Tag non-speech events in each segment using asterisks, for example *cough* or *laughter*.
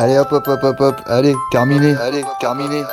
Allez hop hop hop hop hop, allez, terminé, allez, terminé.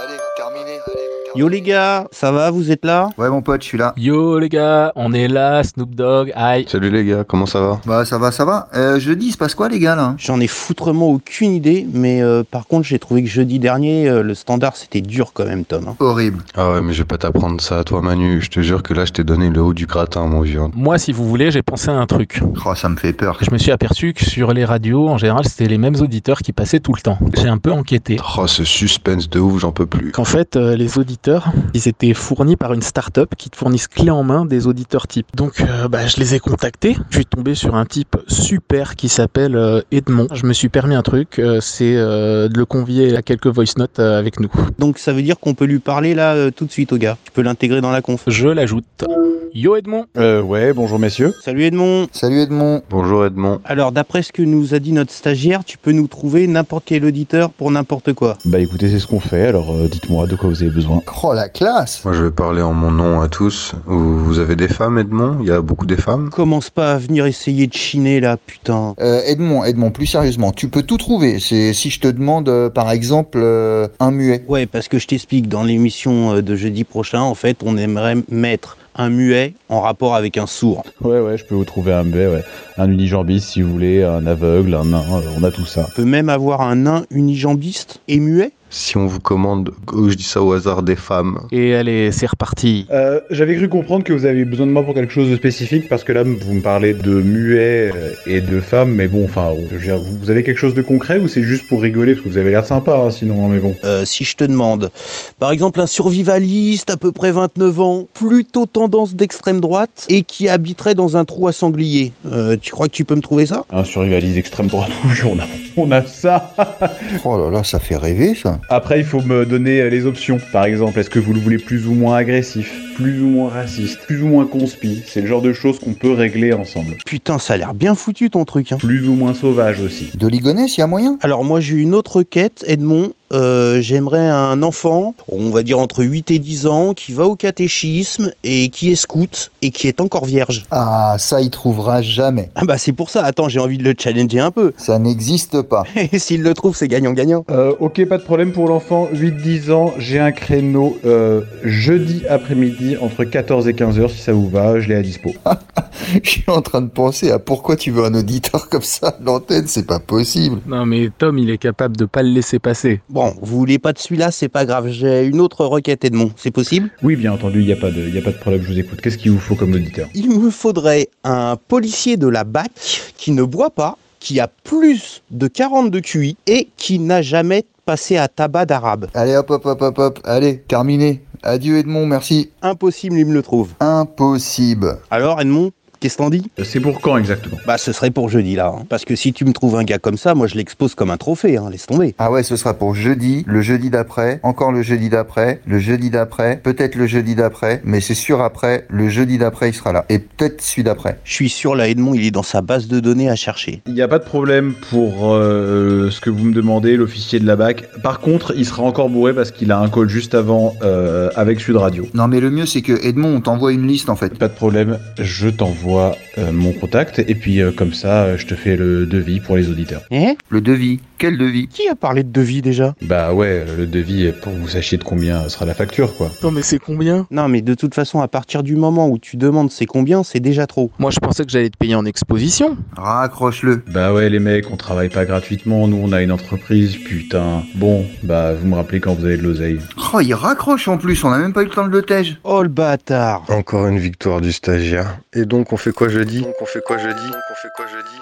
Yo les gars, ça va, vous êtes là? Ouais mon pote, je suis là. Yo les gars, on est là, Snoop Dogg, aïe. Salut les gars, comment ça va? Bah ça va, ça va. Euh, jeudi, il se passe quoi les gars là? J'en ai foutrement aucune idée, mais euh, par contre j'ai trouvé que jeudi dernier, euh, le standard c'était dur quand même Tom. hein. Horrible. Ah ouais, mais je vais pas t'apprendre ça à toi Manu, je te jure que là je t'ai donné le haut du gratin mon vieux. Moi, si vous voulez, j'ai pensé à un truc. Oh, ça me fait peur. Je me suis aperçu que sur les radios, en général, c'était les mêmes auditeurs qui passaient tout le temps. J'ai un peu enquêté. Oh ce suspense de ouf, j'en peux plus. Qu'en fait, euh, les auditeurs, ils étaient fournis par une start-up qui te fournissent clé en main des auditeurs types. Donc, euh, bah, je les ai contactés. Je suis tombé sur un type super qui s'appelle euh, Edmond. Je me suis permis un truc, euh, c'est euh, de le convier à quelques voice notes euh, avec nous. Donc ça veut dire qu'on peut lui parler là euh, tout de suite au gars. Tu peux l'intégrer dans la conf. Je l'ajoute. Yo Edmond Euh, ouais, bonjour messieurs. Salut Edmond Salut Edmond. Bonjour Edmond. Alors d'après ce que nous a dit notre stagiaire, tu peux nous trouver n'importe quel auditeur pour n'importe quoi. Bah écoutez, c'est ce qu'on fait, alors euh, dites-moi de quoi vous avez besoin. Oh la classe Moi je vais parler en mon nom à tous. Vous, vous avez des femmes Edmond? Il y a beaucoup des femmes? Commence pas à venir essayer de chiner là, putain. euh, Edmond, Edmond, plus sérieusement, tu peux tout trouver. C'est si je te demande euh, par exemple euh, un muet. Ouais, parce que je t'explique, dans l'émission euh, de jeudi prochain, en fait, on aimerait mettre un muet en rapport avec un sourd. Ouais, ouais, je peux vous trouver un muet, ouais. Un unijambiste si vous voulez, un aveugle, un nain, euh, on a tout ça. On peut même avoir un nain unijambiste et muet? Si on vous commande, oh, je dis ça au hasard, des femmes. Et allez, c'est reparti. Euh, J'avais cru comprendre que vous avez besoin de moi pour quelque chose de spécifique, parce que là, vous me parlez de muets euh, et de femmes, mais bon, enfin, je veux dire, vous avez quelque chose de concret ou c'est juste pour rigoler, parce que vous avez l'air sympa, hein, sinon, hein, mais bon. Euh, si je te demande, par exemple, un survivaliste à peu près 29 ans, plutôt tendance d'extrême droite et qui habiterait dans un trou à sanglier, euh, tu crois que tu peux me trouver ça? Un survivaliste extrême droite, *laughs* on a, *laughs* on a ça Oh là là, ça fait rêver ça. Après, il faut me donner euh, les options. Par exemple, est-ce que vous le voulez plus ou moins agressif, plus ou moins raciste, plus ou moins conspi? C'est le genre de choses qu'on peut régler ensemble. Putain, ça a l'air bien foutu ton truc. Hein. Plus ou moins sauvage aussi. De Ligonesse, y a moyen? Alors moi j'ai une autre quête, Edmond. Euh, J'aimerais un enfant, on va dire entre 8 et 10 ans, qui va au catéchisme et qui est scout et qui est encore vierge. Ah, ça il trouvera jamais. Ah bah c'est pour ça, attends, j'ai envie de le challenger un peu. Ça n'existe pas. *laughs* Et s'il le trouve, c'est gagnant-gagnant. Euh, ok, pas de problème pour l'enfant. 8-10 ans, j'ai un créneau euh, jeudi après-midi entre 14 et 15 heures si ça vous va, je l'ai à dispo. *laughs* Je suis en train de penser à pourquoi tu veux un auditeur comme ça à l'antenne, c'est pas possible. Non mais Tom, il est capable de pas le laisser passer. Bon, vous voulez pas de celui-là, c'est pas grave, j'ai une autre requête Edmond, c'est possible? Oui, bien entendu, il n'y a, pas de- y a pas de problème, je vous écoute. Qu'est-ce qu'il vous faut comme auditeur? Il me faudrait un policier de la BAC qui ne boit pas, qui a plus de 40 de QI et qui n'a jamais passé à tabac d'arabe. Allez hop hop hop hop hop, allez, terminé. Adieu Edmond, merci. Impossible, il me le trouve. Impossible. Alors Edmond, qu'est-ce que t'en dis Euh, C'est pour quand exactement? Bah ce serait pour jeudi là, hein. parce que si tu me trouves un gars comme ça, moi je l'expose comme un trophée, hein. laisse tomber. Ah ouais, ce sera pour jeudi, le jeudi d'après, encore le jeudi d'après, le jeudi d'après, peut-être le jeudi d'après, mais c'est sûr après, le jeudi d'après il sera là. Et peut-être celui d'après. Je suis sûr là Edmond, il est dans sa base de données à chercher. Il n'y a pas de problème pour euh, ce que vous me demandez, l'officier de la BAC. Par contre, il sera encore bourré parce qu'il a un call juste avant euh, avec Sud Radio. Non mais le mieux c'est que Edmond, on t'envoie une liste en fait. Pas de problème, je t'envoie euh, mon contact et puis euh, comme ça, euh, je te fais le devis pour les auditeurs. Hein Le devis? Quel devis? Qui a parlé de devis déjà? Bah ouais, le devis pour que vous sachiez de combien sera la facture quoi. Non mais c'est combien? Non mais de toute façon, à partir du moment où tu demandes c'est combien, c'est déjà trop. Moi je pensais que j'allais te payer en exposition. Raccroche-le. Bah ouais les mecs, on travaille pas gratuitement, nous on a une entreprise, putain. Bon, bah vous me rappelez quand vous avez de l'oseille. Oh, il raccroche en plus, on a même pas eu le temps de le tège. Oh le bâtard Encore une victoire du stagiaire. Et donc on fait quoi jeudi? Donc on fait quoi jeudi? Donc on fait quoi jeudi? Donc on fait quoi jeudi